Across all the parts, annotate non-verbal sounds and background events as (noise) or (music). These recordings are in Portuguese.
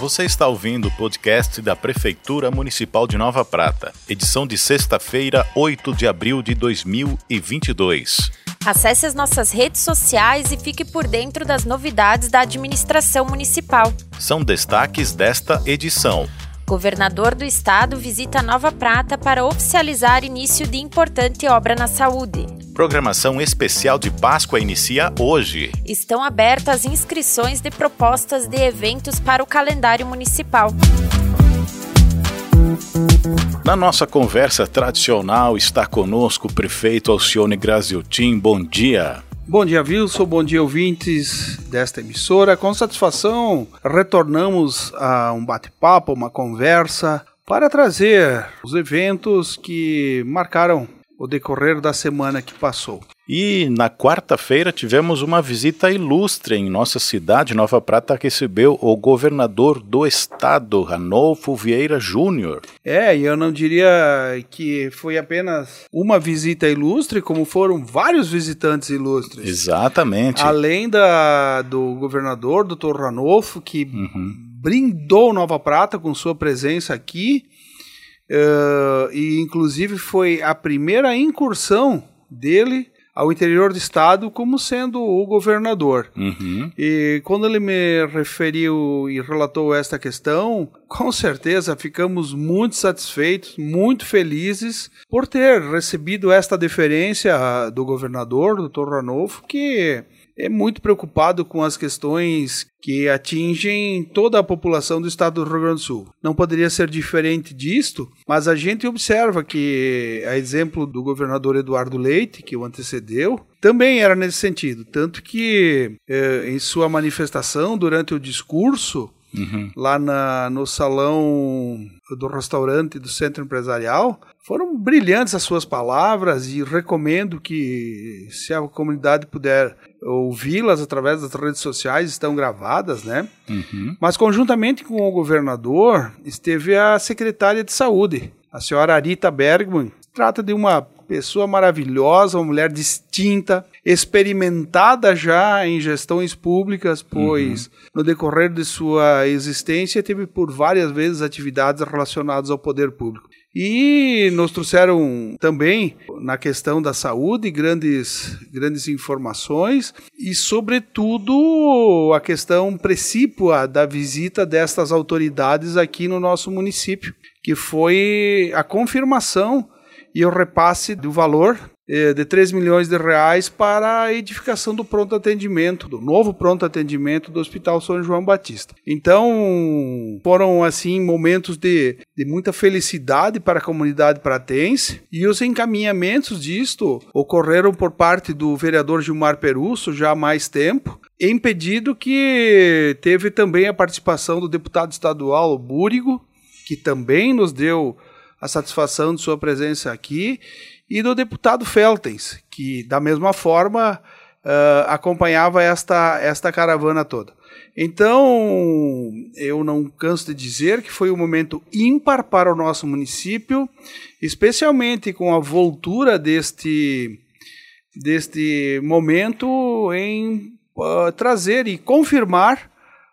Você está ouvindo o podcast da Prefeitura Municipal de Nova Prata, edição de sexta-feira, 8 de abril de 2022. Acesse as nossas redes sociais e fique por dentro das novidades da administração municipal. São destaques desta edição. Governador do estado visita Nova Prata para oficializar início de importante obra na saúde. Programação especial de Páscoa inicia hoje. Estão abertas inscrições de propostas de eventos para o calendário municipal. Na nossa conversa tradicional está conosco o prefeito Alcione Graziotin. Bom dia. Bom dia, Wilson. Bom dia, ouvintes desta emissora. Com satisfação, retornamos a um bate-papo, uma conversa, para trazer os eventos que marcaram o decorrer da semana que passou. E na quarta-feira tivemos uma visita ilustre em nossa cidade, Nova Prata, que recebeu o governador do estado, Ranolfo Vieira Júnior. É, e eu não diria que foi apenas uma visita ilustre, como foram vários visitantes ilustres. Exatamente. Além da, do governador, doutor Ranolfo, que uhum. brindou Nova Prata com sua presença aqui. Uh, e inclusive foi a primeira incursão dele ao interior do estado como sendo o governador. Uhum. E quando ele me referiu e relatou esta questão, (laughs) com certeza ficamos muito satisfeitos, muito felizes por ter recebido esta deferência do governador, doutor Ranolfo, que é muito preocupado com as questões que atingem toda a população do estado do Rio Grande do Sul. Não poderia ser diferente disto, mas a gente observa que, a exemplo do governador Eduardo Leite, que o antecedeu, também era nesse sentido. Tanto que, eh, em sua manifestação, durante o discurso, Uhum. lá na, no salão do restaurante do centro empresarial. Foram brilhantes as suas palavras e recomendo que, se a comunidade puder ouvi-las através das redes sociais, estão gravadas, né? Uhum. Mas, conjuntamente com o governador, esteve a secretária de saúde, a senhora Arita Bergman. Trata de uma pessoa maravilhosa, uma mulher distinta, experimentada já em gestões públicas, pois uhum. no decorrer de sua existência teve por várias vezes atividades relacionadas ao poder público. E nos trouxeram também, na questão da saúde, grandes, grandes informações e, sobretudo, a questão precípua da visita destas autoridades aqui no nosso município, que foi a confirmação e o repasse do valor de 3 milhões de reais para a edificação do pronto atendimento, do novo pronto atendimento do Hospital São João Batista. Então, foram assim momentos de, de muita felicidade para a comunidade pratense e os encaminhamentos disto ocorreram por parte do vereador Gilmar Perusso já há mais tempo, em pedido que teve também a participação do deputado estadual Búrigo, que também nos deu a satisfação de sua presença aqui, e do deputado Feltens, que da mesma forma uh, acompanhava esta, esta caravana toda. Então, eu não canso de dizer que foi um momento ímpar para o nosso município, especialmente com a voltura deste, deste momento em uh, trazer e confirmar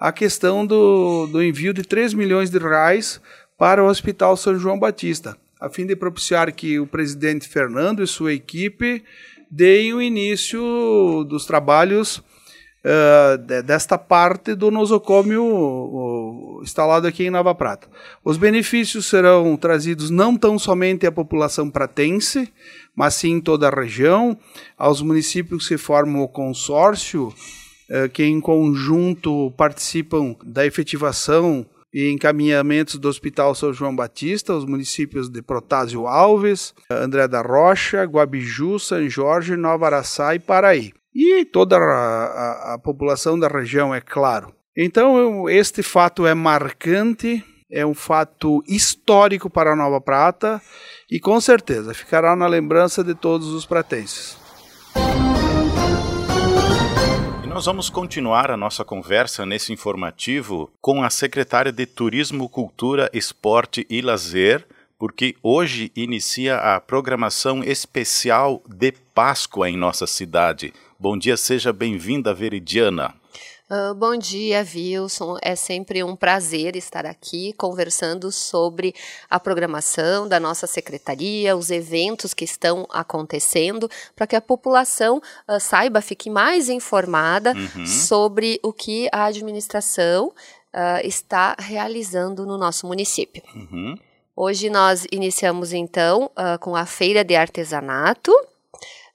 a questão do, do envio de 3 milhões de reais para o Hospital São João Batista, a fim de propiciar que o presidente Fernando e sua equipe deem o início dos trabalhos uh, desta parte do nosocômio uh, instalado aqui em Nova Prata. Os benefícios serão trazidos não tão somente à população pratense, mas sim toda a região, aos municípios que formam o consórcio, uh, que em conjunto participam da efetivação e encaminhamentos do Hospital São João Batista, os municípios de Protásio Alves, André da Rocha, Guabiju, São Jorge, Nova Araçá e Paraí. E toda a, a, a população da região, é claro. Então, este fato é marcante, é um fato histórico para a Nova Prata e com certeza ficará na lembrança de todos os pratenses. Nós vamos continuar a nossa conversa nesse informativo com a secretária de Turismo, Cultura, Esporte e Lazer, porque hoje inicia a programação especial de Páscoa em nossa cidade. Bom dia, seja bem-vinda, Veridiana. Uh, bom dia, Wilson. É sempre um prazer estar aqui conversando sobre a programação da nossa secretaria, os eventos que estão acontecendo, para que a população uh, saiba, fique mais informada uhum. sobre o que a administração uh, está realizando no nosso município. Uhum. Hoje nós iniciamos então com a feira de artesanato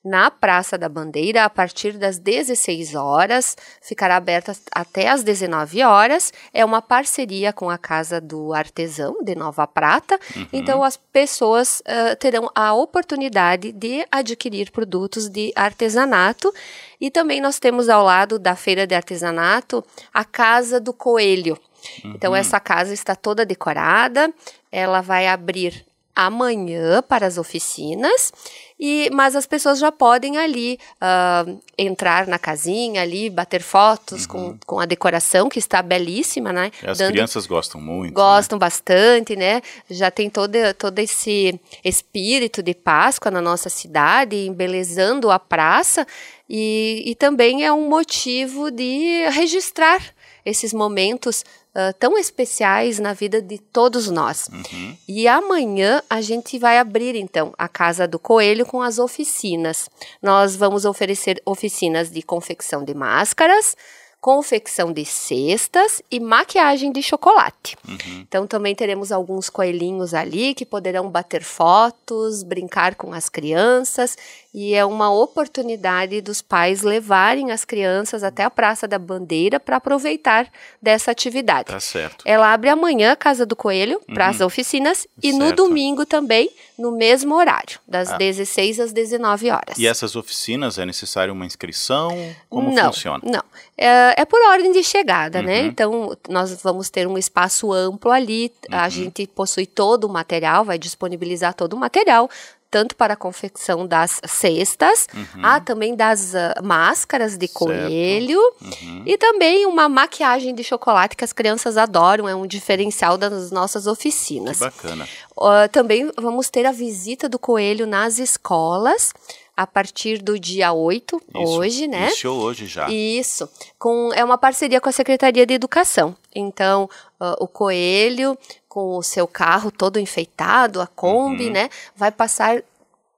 na Praça da Bandeira a partir das 16 horas, ficará aberta até as 19 horas. É uma parceria com a Casa do Artesão de Nova Prata. Uhum. Então as pessoas uh, terão a oportunidade de adquirir produtos de artesanato. E também nós temos ao lado da feira de artesanato a Casa do Coelho. Então, uhum. Então essa casa está toda decorada. Ela vai abrir amanhã para as oficinas, e mas as pessoas já podem ali uh, entrar na casinha ali, bater fotos uhum. com, com a decoração que está belíssima, né? as Dando, crianças gostam muito. Gostam né? bastante, né? Já tem todo, todo esse espírito de Páscoa na nossa cidade, embelezando a praça, e, e também é um motivo de registrar esses momentos uh, tão especiais na vida de todos nós. Uhum. E amanhã a gente vai abrir então a Casa do Coelho com as oficinas. Nós vamos oferecer oficinas de confecção de máscaras, confecção de cestas e maquiagem de chocolate. Uhum. Então também teremos alguns coelhinhos ali que poderão bater fotos, brincar com as crianças e é uma oportunidade dos pais levarem as crianças até a Praça da Bandeira para aproveitar dessa atividade. Tá certo. Ela abre amanhã a Casa do Coelho para as uhum. oficinas e certo. no domingo também no mesmo horário, das ah. 16 às 19 horas. E essas oficinas é necessário uma inscrição? Como não, funciona? Não, é, é por ordem de chegada, né? uhum. né? Então nós vamos ter um espaço amplo ali. Uhum. A gente possui todo o material, vai disponibilizar todo o material tanto para a confecção das cestas, uhum. há também das uh, máscaras de coelho uhum. e também uma maquiagem de chocolate que as crianças adoram, é um diferencial das nossas oficinas. Que bacana. Uh, também vamos ter a visita do coelho nas escolas a partir do dia 8, Isso, hoje, né? Iniciou hoje já. Isso. Com, é uma parceria com a Secretaria de Educação. Então, uh, o Coelho, com o seu carro todo enfeitado, a Kombi, uhum. né? Vai passar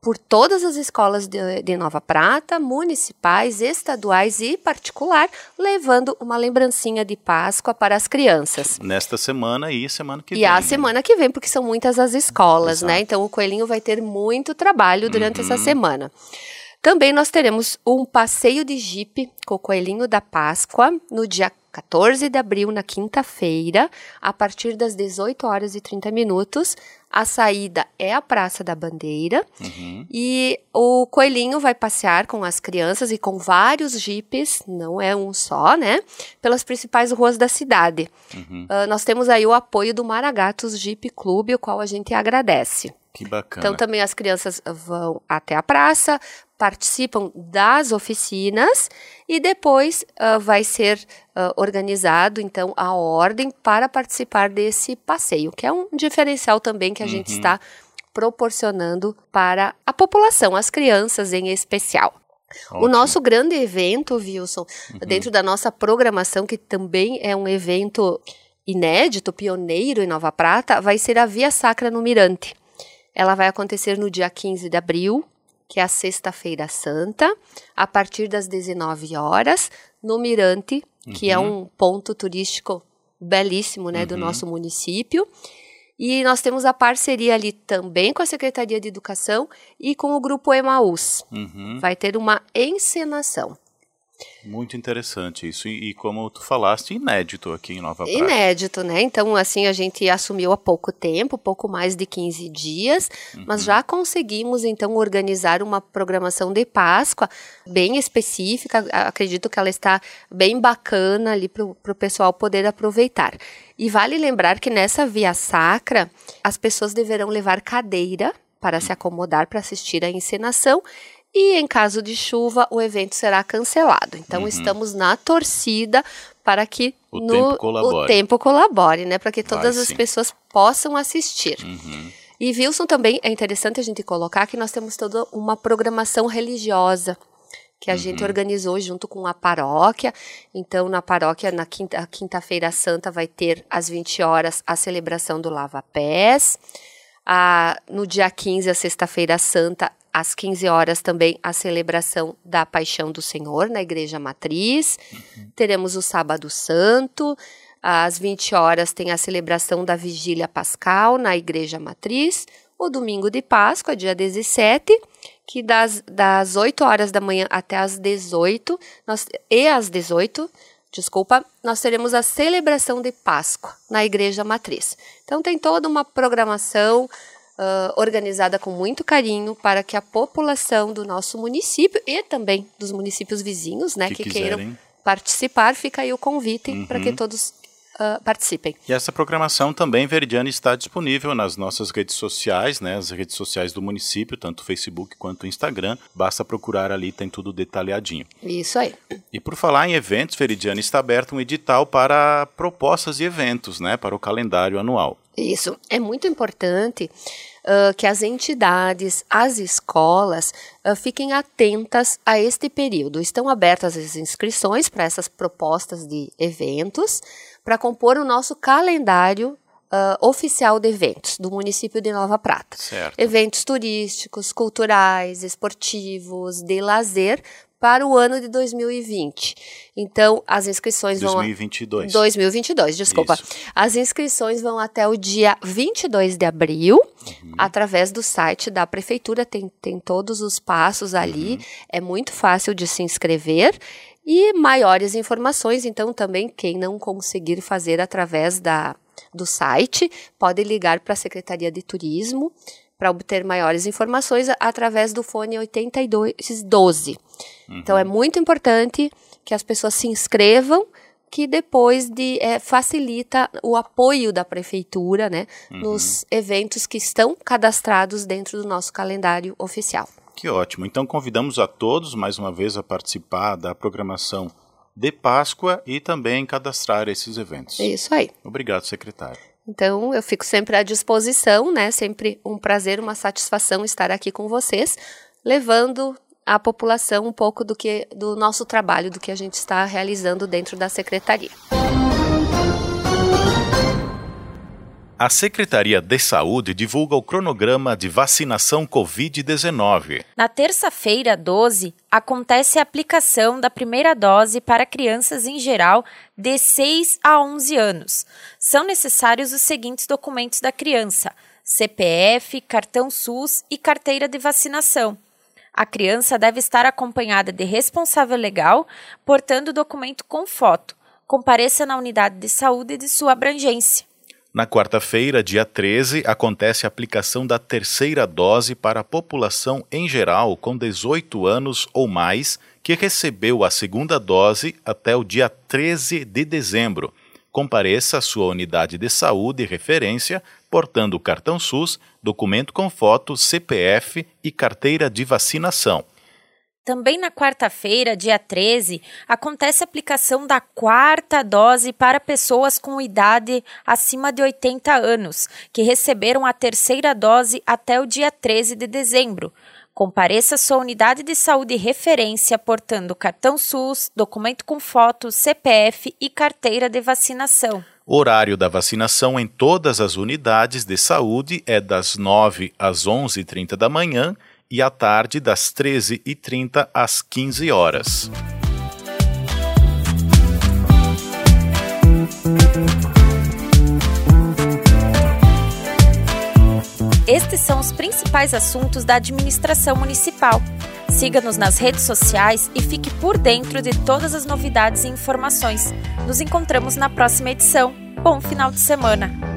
por todas as escolas de, de, Nova Prata, municipais, estaduais e particular, levando uma lembrancinha de Páscoa para as crianças. Nesta semana e semana que e vem. E a né? semana que vem, porque são muitas as escolas, né? Exato. né? Então o coelhinho vai ter muito trabalho durante uhum. essa semana. Também nós teremos um passeio de jipe com o coelhinho da Páscoa no dia 14 de abril, na quinta-feira, a partir das 18 horas e 30 minutos. A saída é a Praça da Bandeira uhum. e o coelhinho vai passear com as crianças e com vários jipes, não é um só, né? Pelas principais ruas da cidade. Uhum. Uh, nós temos aí o apoio do Maragatos Jeep Clube, o qual a gente agradece. Que bacana. Então também as crianças vão até a praça, participam das oficinas e depois uh, vai ser uh, organizado então a ordem para participar desse passeio, que é um diferencial também que a uhum. gente está proporcionando para a população, as crianças em especial. Ótimo. O nosso grande evento, Wilson, uhum. dentro da nossa programação, que também é um evento inédito, pioneiro em Nova Prata, vai ser a Via Sacra no Mirante. Ela vai acontecer no dia 15 de abril, que é a Sexta-feira Santa, a partir das 19 horas, no Mirante, que é uhum. é um ponto turístico belíssimo, né, uhum. do nosso município. E nós temos a parceria ali também com a Secretaria de Educação e com o Grupo Emaús. Uhum. Vai ter uma encenação. Muito interessante isso. E, e, como tu falaste, inédito aqui em Nova Prata. Inédito, né? Então, assim, a gente assumiu há pouco tempo, pouco mais de 15 dias, uhum. mas já conseguimos, então, organizar uma programação de Páscoa bem específica. Acredito que ela está bem bacana ali para o pessoal poder aproveitar. E vale lembrar que nessa via sacra, as pessoas deverão levar cadeira para se acomodar para assistir à encenação e em caso de chuva o evento será cancelado. Então uhum. estamos na torcida para que o, no, tempo, colabore. o tempo colabore, né? Para que todas Vai, as sim. pessoas possam assistir. Uhum. E Wilson também é interessante a gente colocar que nós temos toda uma programação religiosa que a uhum. gente organizou junto com a paróquia. Então, na paróquia, na quinta, quinta-feira santa, vai ter às 20 horas a celebração do Lava Pés. Ah, no dia 15, a sexta-feira santa, às 15 horas também a celebração da Paixão do Senhor na Igreja Matriz. Uhum. Teremos o Sábado Santo. Às 20 horas tem a celebração da Vigília Pascal na Igreja Matriz. O domingo de Páscoa, dia 17, que das, das 8 horas da manhã até as 18, nós, e às 18, desculpa, nós teremos a celebração de Páscoa na Igreja Matriz. Então tem toda uma programação uh, organizada com muito carinho para que a população do nosso município e também dos municípios vizinhos, né, que, que queiram participar, fica aí o convite uhum. para que todos Uh, participem. E essa programação também, Veridiana, está disponível nas nossas redes sociais, né, as redes sociais do município, tanto Facebook quanto Instagram. Basta procurar ali, tem tudo detalhadinho. Isso aí. E por falar em eventos, Veridiana, está aberto um edital para propostas de eventos, né, para o calendário anual. Isso. É muito importante uh, que as entidades, as escolas, uh, fiquem atentas a este período. Estão abertas as inscrições para essas propostas de eventos para compor o nosso calendário Uh, oficial de eventos do município de Nova Prata. Certo. Eventos turísticos, culturais, esportivos, de lazer, para o ano de 2020. Então, as inscrições 2022. vão... 2022. desculpa. Isso. As inscrições vão até o dia 22 de abril, uhum. através do site da prefeitura, tem, tem todos os passos ali, uhum. é muito fácil de se inscrever. E maiores informações, então, também quem não conseguir fazer através da, do site, pode ligar para a Secretaria de Turismo para obter maiores informações através do fone 8212. Uhum. Então é muito importante que as pessoas se inscrevam, que depois de é, facilita o apoio da prefeitura, né, uhum. nos eventos que estão cadastrados dentro do nosso calendário oficial. Que ótimo. Então convidamos a todos mais uma vez a participar da programação de Páscoa e também cadastrar esses eventos. É isso aí. Obrigado, secretário. Então, eu fico sempre à disposição, né? Sempre um prazer, uma satisfação estar aqui com vocês, levando à população um pouco do que do nosso trabalho, do que a gente está realizando dentro da secretaria. A Secretaria de Saúde divulga o cronograma de vacinação Covid-19. Na terça-feira, 12, acontece a aplicação da primeira dose para crianças em geral de 6 a 11 anos. São necessários os seguintes documentos da criança: CPF, cartão SUS e carteira de vacinação. A criança deve estar acompanhada de responsável legal, portando o documento com foto. Compareça na unidade de saúde de sua abrangência. Na quarta-feira, dia 13, acontece a aplicação da terceira dose para a população em geral com 18 anos ou mais que recebeu a segunda dose até o dia 13 de dezembro. Compareça à sua unidade de saúde e referência, portando o cartão SUS, documento com foto, CPF e carteira de vacinação. Também na quarta-feira, dia 13, acontece a aplicação da quarta dose para pessoas com idade acima de 80 anos, que receberam a terceira dose até o dia 13 de dezembro. Compareça sua unidade de saúde referência portando cartão SUS, documento com foto, CPF e carteira de vacinação. O horário da vacinação em todas as unidades de saúde é das 9 às 11h30 da manhã e à tarde das 13h30 às 15 horas. Estes são os principais assuntos da administração municipal. Siga-nos nas redes sociais e fique por dentro de todas as novidades e informações. Nos encontramos na próxima edição. Bom final de semana!